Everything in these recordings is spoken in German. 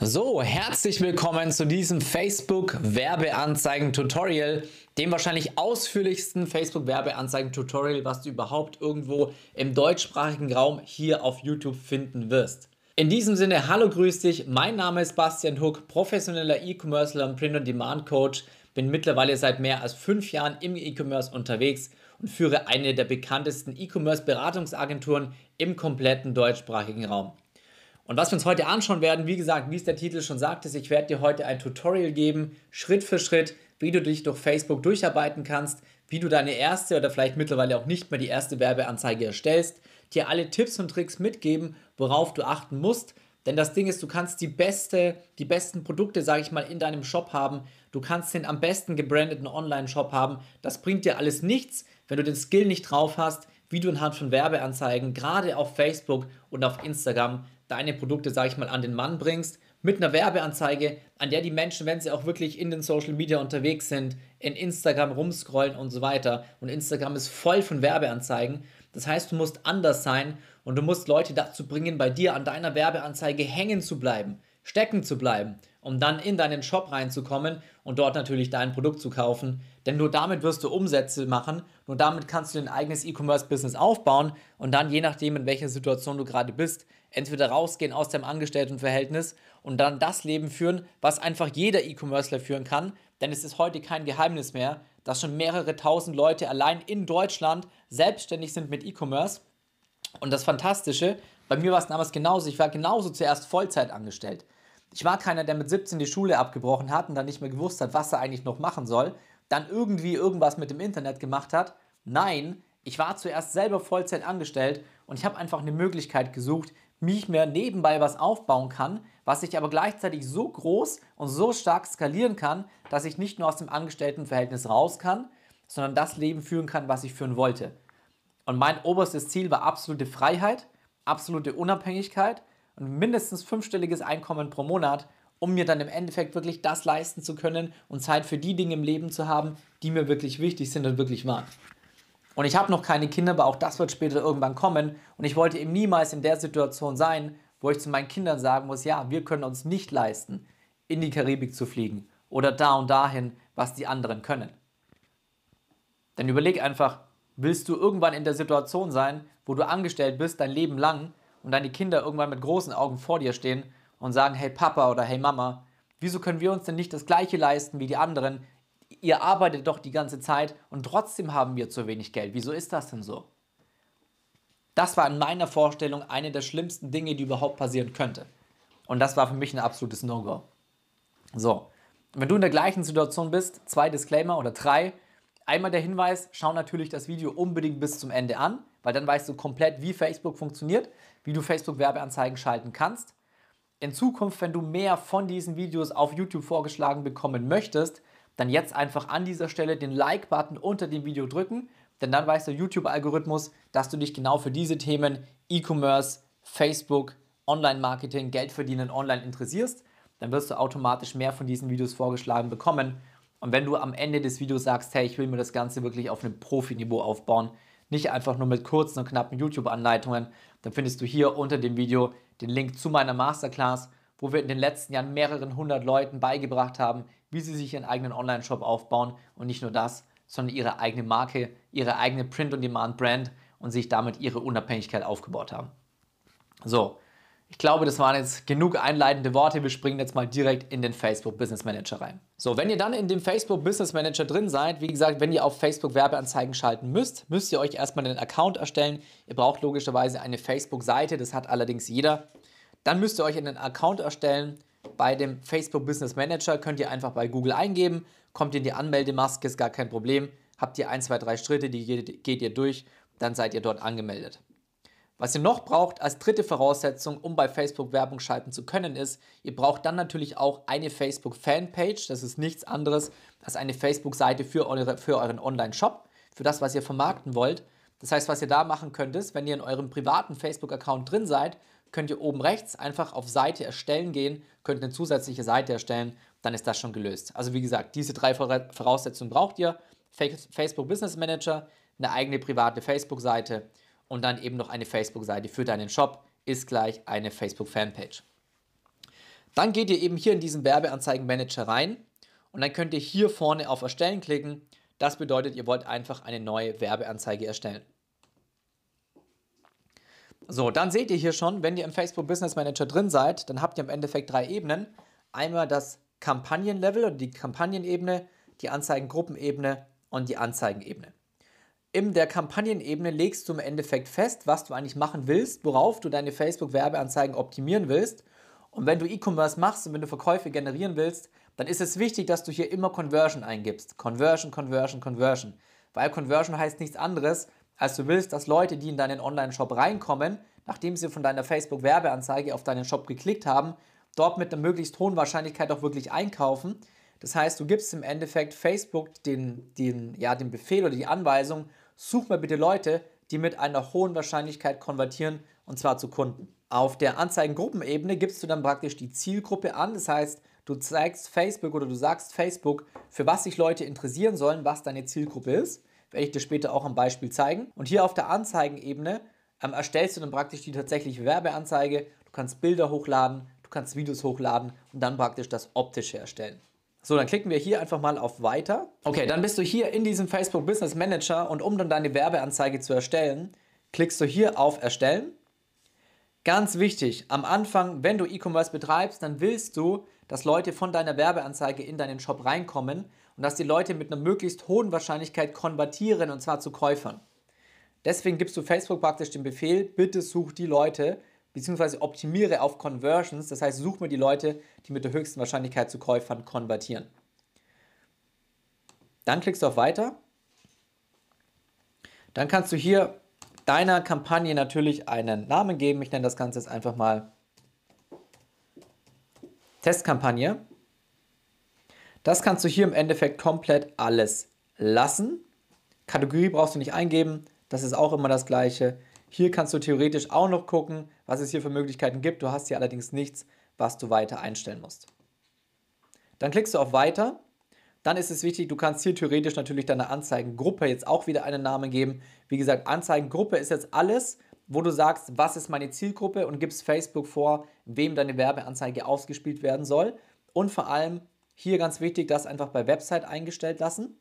So, herzlich willkommen zu diesem Facebook Werbeanzeigen Tutorial, dem wahrscheinlich ausführlichsten Facebook Werbeanzeigen Tutorial, was du überhaupt irgendwo im deutschsprachigen Raum hier auf YouTube finden wirst. In diesem Sinne, hallo, grüß dich. Mein Name ist Bastian Huck, professioneller E-Commercer und Print-on-Demand-Coach. Bin mittlerweile seit mehr als fünf Jahren im E-Commerce unterwegs und führe eine der bekanntesten E-Commerce-Beratungsagenturen im kompletten deutschsprachigen Raum. Und was wir uns heute anschauen werden, wie gesagt, wie es der Titel schon sagt, ist, ich werde dir heute ein Tutorial geben, Schritt für Schritt, wie du dich durch Facebook durcharbeiten kannst, wie du deine erste oder vielleicht mittlerweile auch nicht mehr die erste Werbeanzeige erstellst, dir alle Tipps und Tricks mitgeben, worauf du achten musst. Denn das Ding ist, du kannst die beste, die besten Produkte, sage ich mal, in deinem Shop haben. Du kannst den am besten gebrandeten Online-Shop haben. Das bringt dir alles nichts, wenn du den Skill nicht drauf hast, wie du anhand von Werbeanzeigen, gerade auf Facebook und auf Instagram, deine Produkte, sage ich mal, an den Mann bringst, mit einer Werbeanzeige, an der die Menschen, wenn sie auch wirklich in den Social Media unterwegs sind, in Instagram rumscrollen und so weiter. Und Instagram ist voll von Werbeanzeigen. Das heißt, du musst anders sein und du musst Leute dazu bringen, bei dir an deiner Werbeanzeige hängen zu bleiben, stecken zu bleiben, um dann in deinen Shop reinzukommen und dort natürlich dein Produkt zu kaufen. Denn nur damit wirst du Umsätze machen, nur damit kannst du dein eigenes E-Commerce-Business aufbauen und dann, je nachdem, in welcher Situation du gerade bist, entweder rausgehen aus dem Angestelltenverhältnis und dann das Leben führen, was einfach jeder E-Commercer führen kann. Denn es ist heute kein Geheimnis mehr, dass schon mehrere tausend Leute allein in Deutschland selbstständig sind mit E-Commerce. Und das Fantastische, bei mir war es damals genauso. Ich war genauso zuerst Vollzeit angestellt. Ich war keiner, der mit 17 die Schule abgebrochen hat und dann nicht mehr gewusst hat, was er eigentlich noch machen soll, dann irgendwie irgendwas mit dem Internet gemacht hat. Nein, ich war zuerst selber Vollzeit angestellt und ich habe einfach eine Möglichkeit gesucht, wie ich mir nebenbei was aufbauen kann, was ich aber gleichzeitig so groß und so stark skalieren kann, dass ich nicht nur aus dem Angestelltenverhältnis raus kann, sondern das Leben führen kann, was ich führen wollte. Und mein oberstes Ziel war absolute Freiheit, absolute Unabhängigkeit und mindestens fünfstelliges Einkommen pro Monat, um mir dann im Endeffekt wirklich das leisten zu können und Zeit für die Dinge im Leben zu haben, die mir wirklich wichtig sind und wirklich waren. Und ich habe noch keine Kinder, aber auch das wird später irgendwann kommen. Und ich wollte eben niemals in der Situation sein, wo ich zu meinen Kindern sagen muss, ja, wir können uns nicht leisten, in die Karibik zu fliegen oder da und dahin, was die anderen können. Denn überleg einfach, willst du irgendwann in der Situation sein, wo du angestellt bist, dein Leben lang und deine Kinder irgendwann mit großen Augen vor dir stehen und sagen, hey Papa oder hey Mama, wieso können wir uns denn nicht das gleiche leisten wie die anderen? Ihr arbeitet doch die ganze Zeit und trotzdem haben wir zu wenig Geld. Wieso ist das denn so? Das war in meiner Vorstellung eine der schlimmsten Dinge, die überhaupt passieren könnte. Und das war für mich ein absolutes No-Go. So, wenn du in der gleichen Situation bist, zwei Disclaimer oder drei. Einmal der Hinweis, schau natürlich das Video unbedingt bis zum Ende an, weil dann weißt du komplett, wie Facebook funktioniert, wie du Facebook-Werbeanzeigen schalten kannst. In Zukunft, wenn du mehr von diesen Videos auf YouTube vorgeschlagen bekommen möchtest, dann jetzt einfach an dieser Stelle den Like-Button unter dem Video drücken, denn dann weiß der YouTube-Algorithmus, dass du dich genau für diese Themen E-Commerce, Facebook, Online-Marketing, Geld verdienen online interessierst. Dann wirst du automatisch mehr von diesen Videos vorgeschlagen bekommen. Und wenn du am Ende des Videos sagst, hey, ich will mir das Ganze wirklich auf einem Profiniveau aufbauen, nicht einfach nur mit kurzen und knappen YouTube-Anleitungen, dann findest du hier unter dem Video den Link zu meiner Masterclass, wo wir in den letzten Jahren mehreren hundert Leuten beigebracht haben, wie sie sich ihren eigenen Online-Shop aufbauen und nicht nur das, sondern ihre eigene Marke, ihre eigene Print-on-Demand-Brand und sich damit ihre Unabhängigkeit aufgebaut haben. So, ich glaube, das waren jetzt genug einleitende Worte. Wir springen jetzt mal direkt in den Facebook Business Manager rein. So, wenn ihr dann in dem Facebook Business Manager drin seid, wie gesagt, wenn ihr auf Facebook Werbeanzeigen schalten müsst, müsst ihr euch erstmal einen Account erstellen. Ihr braucht logischerweise eine Facebook-Seite, das hat allerdings jeder. Dann müsst ihr euch einen Account erstellen. Bei dem Facebook Business Manager könnt ihr einfach bei Google eingeben, kommt in die Anmeldemaske, ist gar kein Problem. Habt ihr ein, zwei, drei Schritte, die geht ihr durch, dann seid ihr dort angemeldet. Was ihr noch braucht als dritte Voraussetzung, um bei Facebook Werbung schalten zu können, ist, ihr braucht dann natürlich auch eine Facebook Fanpage. Das ist nichts anderes als eine Facebook-Seite für, eure, für euren Online-Shop, für das, was ihr vermarkten wollt. Das heißt, was ihr da machen könnt, ist, wenn ihr in eurem privaten Facebook-Account drin seid, könnt ihr oben rechts einfach auf Seite erstellen gehen, könnt eine zusätzliche Seite erstellen, dann ist das schon gelöst. Also wie gesagt, diese drei Voraussetzungen braucht ihr. Facebook Business Manager, eine eigene private Facebook-Seite und dann eben noch eine Facebook-Seite für deinen Shop ist gleich eine Facebook-Fanpage. Dann geht ihr eben hier in diesen Werbeanzeigenmanager rein und dann könnt ihr hier vorne auf Erstellen klicken. Das bedeutet, ihr wollt einfach eine neue Werbeanzeige erstellen. So, dann seht ihr hier schon, wenn ihr im Facebook Business Manager drin seid, dann habt ihr im Endeffekt drei Ebenen. Einmal das Kampagnenlevel oder die Kampagnenebene, die Anzeigengruppenebene und die Anzeigenebene. In der Kampagnenebene legst du im Endeffekt fest, was du eigentlich machen willst, worauf du deine Facebook-Werbeanzeigen optimieren willst. Und wenn du E-Commerce machst und wenn du Verkäufe generieren willst, dann ist es wichtig, dass du hier immer Conversion eingibst. Conversion, Conversion, Conversion. Weil Conversion heißt nichts anderes, als du willst, dass Leute, die in deinen Online-Shop reinkommen, nachdem sie von deiner Facebook-Werbeanzeige auf deinen Shop geklickt haben, dort mit einer möglichst hohen Wahrscheinlichkeit auch wirklich einkaufen. Das heißt, du gibst im Endeffekt Facebook den, den, ja, den Befehl oder die Anweisung, such mal bitte Leute, die mit einer hohen Wahrscheinlichkeit konvertieren und zwar zu Kunden. Auf der Anzeigengruppenebene gibst du dann praktisch die Zielgruppe an. Das heißt, du zeigst Facebook oder du sagst Facebook, für was sich Leute interessieren sollen, was deine Zielgruppe ist. Werde ich dir später auch am Beispiel zeigen. Und hier auf der Anzeigenebene ähm, erstellst du dann praktisch die tatsächliche Werbeanzeige. Du kannst Bilder hochladen, du kannst Videos hochladen und dann praktisch das Optische erstellen. So, dann klicken wir hier einfach mal auf Weiter. Okay, dann bist du hier in diesem Facebook Business Manager und um dann deine Werbeanzeige zu erstellen, klickst du hier auf Erstellen. Ganz wichtig, am Anfang, wenn du E-Commerce betreibst, dann willst du, dass Leute von deiner Werbeanzeige in deinen Shop reinkommen und dass die Leute mit einer möglichst hohen Wahrscheinlichkeit konvertieren und zwar zu Käufern. Deswegen gibst du Facebook praktisch den Befehl, bitte such die Leute, beziehungsweise optimiere auf Conversions, das heißt, such mir die Leute, die mit der höchsten Wahrscheinlichkeit zu Käufern konvertieren. Dann klickst du auf Weiter. Dann kannst du hier deiner Kampagne natürlich einen Namen geben. Ich nenne das Ganze jetzt einfach mal Testkampagne. Das kannst du hier im Endeffekt komplett alles lassen. Kategorie brauchst du nicht eingeben, das ist auch immer das gleiche. Hier kannst du theoretisch auch noch gucken, was es hier für Möglichkeiten gibt. Du hast hier allerdings nichts, was du weiter einstellen musst. Dann klickst du auf Weiter. Dann ist es wichtig, du kannst hier theoretisch natürlich deiner Anzeigengruppe jetzt auch wieder einen Namen geben. Wie gesagt, Anzeigengruppe ist jetzt alles, wo du sagst, was ist meine Zielgruppe und gibst Facebook vor, wem deine Werbeanzeige ausgespielt werden soll. Und vor allem hier ganz wichtig, das einfach bei Website eingestellt lassen.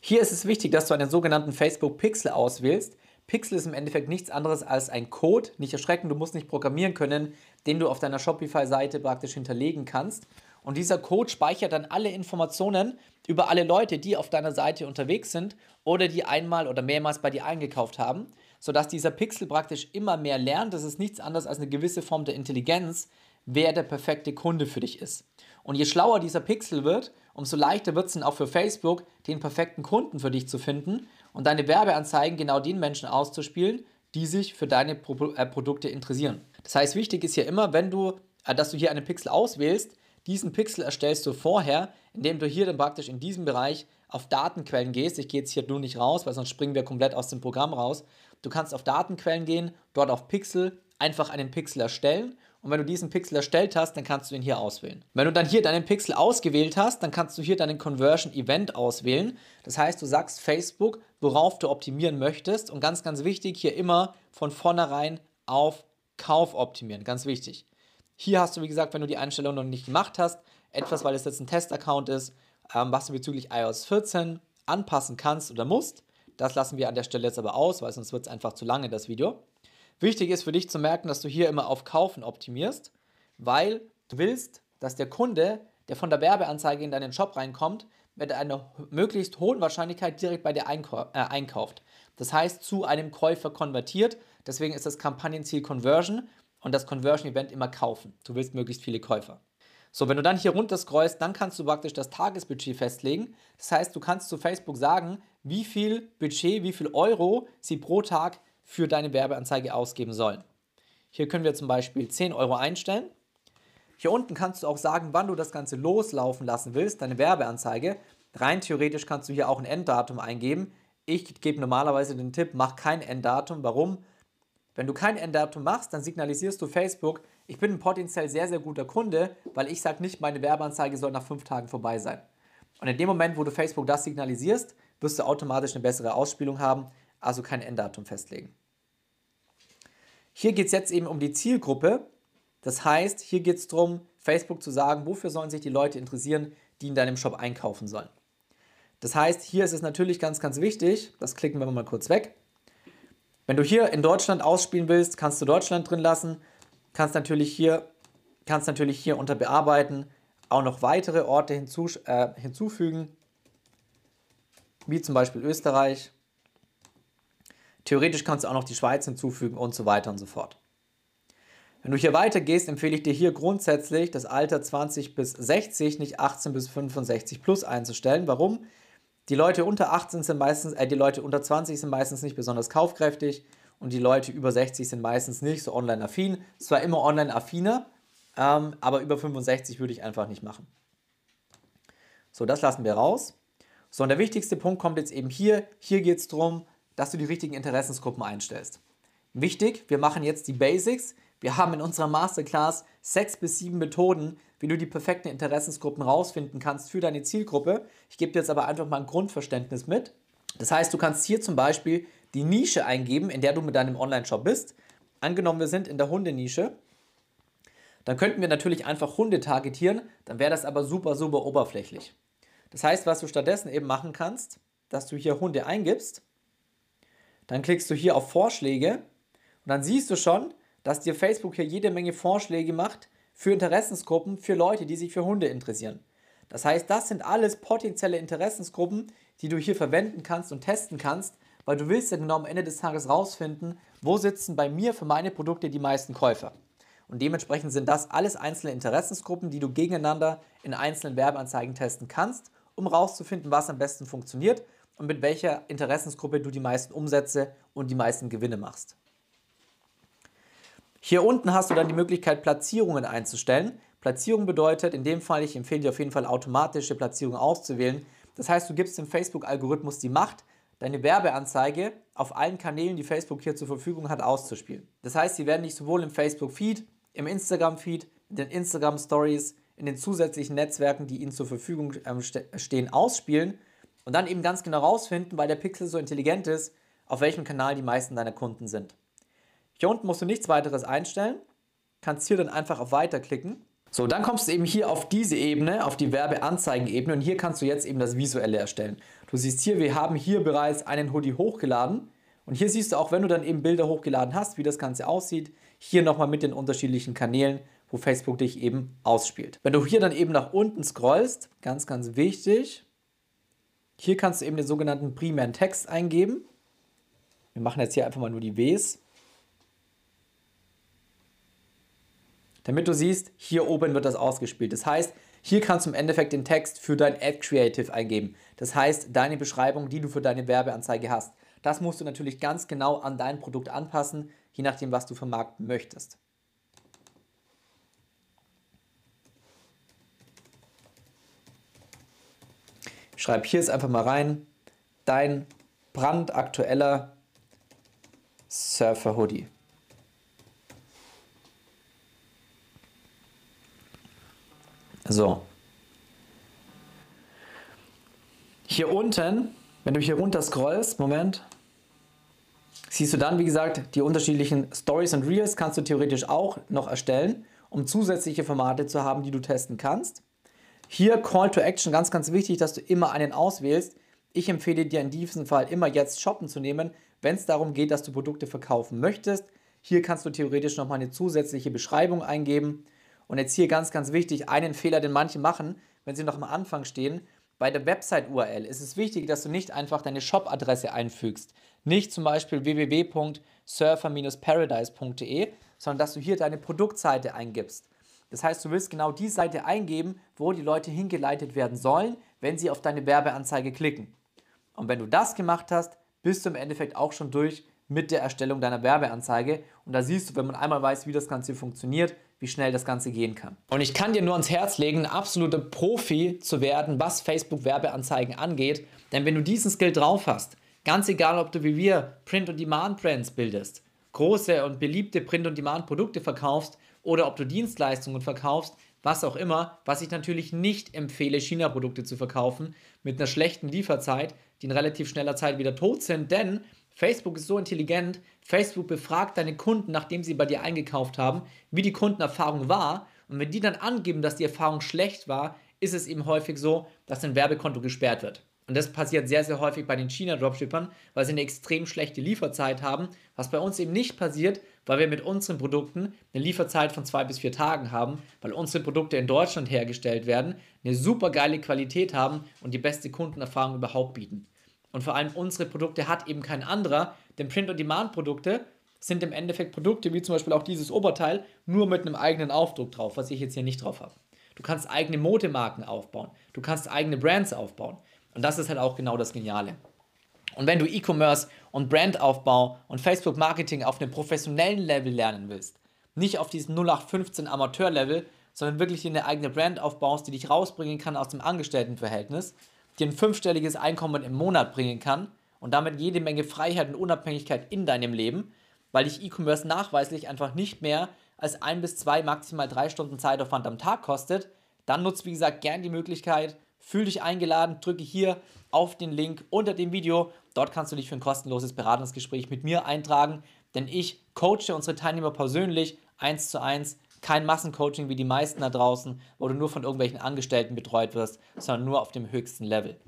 Hier ist es wichtig, dass du einen sogenannten Facebook Pixel auswählst. Pixel ist im Endeffekt nichts anderes als ein Code. Nicht erschrecken, du musst nicht programmieren können, den du auf deiner Shopify-Seite praktisch hinterlegen kannst. Und dieser Code speichert dann alle Informationen über alle Leute, die auf deiner Seite unterwegs sind oder die einmal oder mehrmals bei dir eingekauft haben, sodass dieser Pixel praktisch immer mehr lernt. Das ist nichts anderes als eine gewisse Form der Intelligenz, wer der perfekte Kunde für dich ist. Und je schlauer dieser Pixel wird, umso leichter wird es dann auch für Facebook, den perfekten Kunden für dich zu finden und deine Werbeanzeigen genau den Menschen auszuspielen, die sich für deine Pro äh, Produkte interessieren. Das heißt, wichtig ist hier immer, wenn du, äh, dass du hier einen Pixel auswählst, diesen Pixel erstellst du vorher, indem du hier dann praktisch in diesem Bereich auf Datenquellen gehst. Ich gehe jetzt hier nur nicht raus, weil sonst springen wir komplett aus dem Programm raus. Du kannst auf Datenquellen gehen, dort auf Pixel, einfach einen Pixel erstellen und wenn du diesen Pixel erstellt hast, dann kannst du ihn hier auswählen. Wenn du dann hier deinen Pixel ausgewählt hast, dann kannst du hier deinen Conversion Event auswählen. Das heißt, du sagst Facebook, worauf du optimieren möchtest. Und ganz, ganz wichtig, hier immer von vornherein auf Kauf optimieren. Ganz wichtig. Hier hast du, wie gesagt, wenn du die Einstellung noch nicht gemacht hast, etwas, weil es jetzt ein Test-Account ist, ähm, was du bezüglich iOS 14 anpassen kannst oder musst. Das lassen wir an der Stelle jetzt aber aus, weil sonst wird es einfach zu lange, das Video. Wichtig ist für dich zu merken, dass du hier immer auf Kaufen optimierst, weil du willst, dass der Kunde, der von der Werbeanzeige in deinen Shop reinkommt, mit einer möglichst hohen Wahrscheinlichkeit direkt bei dir einkau äh, einkauft. Das heißt, zu einem Käufer konvertiert. Deswegen ist das Kampagnenziel Conversion und das Conversion Event immer kaufen. Du willst möglichst viele Käufer. So, wenn du dann hier runter scrollst, dann kannst du praktisch das Tagesbudget festlegen. Das heißt, du kannst zu Facebook sagen, wie viel Budget, wie viel Euro sie pro Tag für deine Werbeanzeige ausgeben sollen. Hier können wir zum Beispiel 10 Euro einstellen. Hier unten kannst du auch sagen, wann du das Ganze loslaufen lassen willst, deine Werbeanzeige. Rein theoretisch kannst du hier auch ein Enddatum eingeben. Ich gebe normalerweise den Tipp, mach kein Enddatum. Warum? Wenn du kein Enddatum machst, dann signalisierst du Facebook, ich bin ein potenziell sehr, sehr guter Kunde, weil ich sage nicht, meine Werbeanzeige soll nach fünf Tagen vorbei sein. Und in dem Moment, wo du Facebook das signalisierst, wirst du automatisch eine bessere Ausspielung haben, also kein Enddatum festlegen. Hier geht es jetzt eben um die Zielgruppe. Das heißt, hier geht es darum, Facebook zu sagen, wofür sollen sich die Leute interessieren, die in deinem Shop einkaufen sollen. Das heißt, hier ist es natürlich ganz, ganz wichtig, das klicken wir mal kurz weg. Wenn du hier in Deutschland ausspielen willst, kannst du Deutschland drin lassen, kannst natürlich hier, kannst natürlich hier unter Bearbeiten auch noch weitere Orte hinzu, äh, hinzufügen, wie zum Beispiel Österreich. Theoretisch kannst du auch noch die Schweiz hinzufügen und so weiter und so fort. Wenn du hier weitergehst, empfehle ich dir hier grundsätzlich das Alter 20 bis 60, nicht 18 bis 65 plus einzustellen. Warum? Die Leute unter 18 sind meistens, äh, die Leute unter 20 sind meistens nicht besonders kaufkräftig und die Leute über 60 sind meistens nicht so online-affin. Zwar immer online-affiner, ähm, aber über 65 würde ich einfach nicht machen. So, das lassen wir raus. So, und der wichtigste Punkt kommt jetzt eben hier. Hier geht es darum, dass du die richtigen Interessensgruppen einstellst. Wichtig, wir machen jetzt die Basics. Wir haben in unserer Masterclass sechs bis sieben Methoden, wie du die perfekten Interessensgruppen rausfinden kannst für deine Zielgruppe. Ich gebe dir jetzt aber einfach mal ein Grundverständnis mit. Das heißt, du kannst hier zum Beispiel die Nische eingeben, in der du mit deinem Online-Shop bist. Angenommen, wir sind in der Hundenische. Dann könnten wir natürlich einfach Hunde targetieren, dann wäre das aber super, super oberflächlich. Das heißt, was du stattdessen eben machen kannst, dass du hier Hunde eingibst, dann klickst du hier auf Vorschläge und dann siehst du schon, dass dir Facebook hier jede Menge Vorschläge macht für Interessensgruppen, für Leute, die sich für Hunde interessieren. Das heißt, das sind alles potenzielle Interessensgruppen, die du hier verwenden kannst und testen kannst, weil du willst ja genau am Ende des Tages rausfinden, wo sitzen bei mir für meine Produkte die meisten Käufer. Und dementsprechend sind das alles einzelne Interessensgruppen, die du gegeneinander in einzelnen Werbeanzeigen testen kannst, um rauszufinden, was am besten funktioniert und mit welcher Interessensgruppe du die meisten Umsätze und die meisten Gewinne machst. Hier unten hast du dann die Möglichkeit, Platzierungen einzustellen. Platzierung bedeutet, in dem Fall, ich empfehle dir auf jeden Fall automatische Platzierungen auszuwählen. Das heißt, du gibst dem Facebook-Algorithmus die Macht, deine Werbeanzeige auf allen Kanälen, die Facebook hier zur Verfügung hat, auszuspielen. Das heißt, sie werden dich sowohl im Facebook-Feed, im Instagram-Feed, in den Instagram-Stories, in den zusätzlichen Netzwerken, die ihnen zur Verfügung ähm, stehen, ausspielen und dann eben ganz genau rausfinden, weil der Pixel so intelligent ist, auf welchem Kanal die meisten deiner Kunden sind. Hier unten musst du nichts weiteres einstellen, kannst hier dann einfach auf Weiter klicken. So, dann kommst du eben hier auf diese Ebene, auf die Werbeanzeigen-Ebene und hier kannst du jetzt eben das Visuelle erstellen. Du siehst hier, wir haben hier bereits einen Hoodie hochgeladen und hier siehst du auch, wenn du dann eben Bilder hochgeladen hast, wie das Ganze aussieht, hier nochmal mit den unterschiedlichen Kanälen, wo Facebook dich eben ausspielt. Wenn du hier dann eben nach unten scrollst, ganz, ganz wichtig, hier kannst du eben den sogenannten primären Text eingeben. Wir machen jetzt hier einfach mal nur die Ws. damit du siehst, hier oben wird das ausgespielt. Das heißt, hier kannst du im Endeffekt den Text für dein Ad Creative eingeben. Das heißt, deine Beschreibung, die du für deine Werbeanzeige hast. Das musst du natürlich ganz genau an dein Produkt anpassen, je nachdem, was du vermarkten möchtest. Ich schreibe hier jetzt einfach mal rein, dein brandaktueller Surfer Hoodie. So. Hier unten, wenn du hier runter scrollst, Moment, siehst du dann, wie gesagt, die unterschiedlichen Stories und Reels kannst du theoretisch auch noch erstellen, um zusätzliche Formate zu haben, die du testen kannst. Hier Call to Action, ganz, ganz wichtig, dass du immer einen auswählst. Ich empfehle dir in diesem Fall immer jetzt Shoppen zu nehmen, wenn es darum geht, dass du Produkte verkaufen möchtest. Hier kannst du theoretisch nochmal eine zusätzliche Beschreibung eingeben und jetzt hier ganz, ganz wichtig, einen Fehler, den manche machen, wenn sie noch am Anfang stehen. Bei der Website-URL ist es wichtig, dass du nicht einfach deine Shop-Adresse einfügst. Nicht zum Beispiel www.surfer-paradise.de, sondern dass du hier deine Produktseite eingibst. Das heißt, du willst genau die Seite eingeben, wo die Leute hingeleitet werden sollen, wenn sie auf deine Werbeanzeige klicken. Und wenn du das gemacht hast, bist du im Endeffekt auch schon durch mit der Erstellung deiner Werbeanzeige. Und da siehst du, wenn man einmal weiß, wie das Ganze funktioniert, wie schnell das Ganze gehen kann. Und ich kann dir nur ans Herz legen, ein absoluter Profi zu werden, was Facebook-Werbeanzeigen angeht. Denn wenn du diesen Skill drauf hast, ganz egal, ob du wie wir Print- und Demand-Brands bildest, große und beliebte Print- und Demand-Produkte verkaufst oder ob du Dienstleistungen verkaufst, was auch immer, was ich natürlich nicht empfehle, China-Produkte zu verkaufen mit einer schlechten Lieferzeit, die in relativ schneller Zeit wieder tot sind, denn Facebook ist so intelligent, Facebook befragt deine Kunden, nachdem sie bei dir eingekauft haben, wie die Kundenerfahrung war. Und wenn die dann angeben, dass die Erfahrung schlecht war, ist es eben häufig so, dass ein Werbekonto gesperrt wird. Und das passiert sehr, sehr häufig bei den China-Dropshippern, weil sie eine extrem schlechte Lieferzeit haben, was bei uns eben nicht passiert, weil wir mit unseren Produkten eine Lieferzeit von zwei bis vier Tagen haben, weil unsere Produkte in Deutschland hergestellt werden, eine super geile Qualität haben und die beste Kundenerfahrung überhaupt bieten. Und vor allem unsere Produkte hat eben kein anderer, denn Print-on-Demand-Produkte sind im Endeffekt Produkte wie zum Beispiel auch dieses Oberteil nur mit einem eigenen Aufdruck drauf, was ich jetzt hier nicht drauf habe. Du kannst eigene Modemarken aufbauen, du kannst eigene Brands aufbauen. Und das ist halt auch genau das Geniale. Und wenn du E-Commerce und Brandaufbau und Facebook-Marketing auf einem professionellen Level lernen willst, nicht auf diesem 0815 Amateur-Level, sondern wirklich eine eigene Brand aufbaust, die dich rausbringen kann aus dem Angestelltenverhältnis, dir ein fünfstelliges Einkommen im Monat bringen kann und damit jede Menge Freiheit und Unabhängigkeit in deinem Leben, weil dich E-Commerce nachweislich einfach nicht mehr als ein bis zwei, maximal drei Stunden Zeitaufwand am Tag kostet, dann nutzt wie gesagt gern die Möglichkeit, Fühl dich eingeladen, drücke hier auf den Link unter dem Video. Dort kannst du dich für ein kostenloses Beratungsgespräch mit mir eintragen, denn ich coache unsere Teilnehmer persönlich eins zu eins. Kein Massencoaching wie die meisten da draußen, wo du nur von irgendwelchen Angestellten betreut wirst, sondern nur auf dem höchsten Level.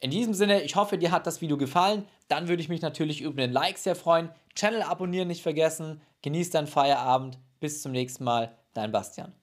In diesem Sinne, ich hoffe, dir hat das Video gefallen. Dann würde ich mich natürlich über den Like sehr freuen. Channel abonnieren nicht vergessen. Genieß deinen Feierabend. Bis zum nächsten Mal. Dein Bastian.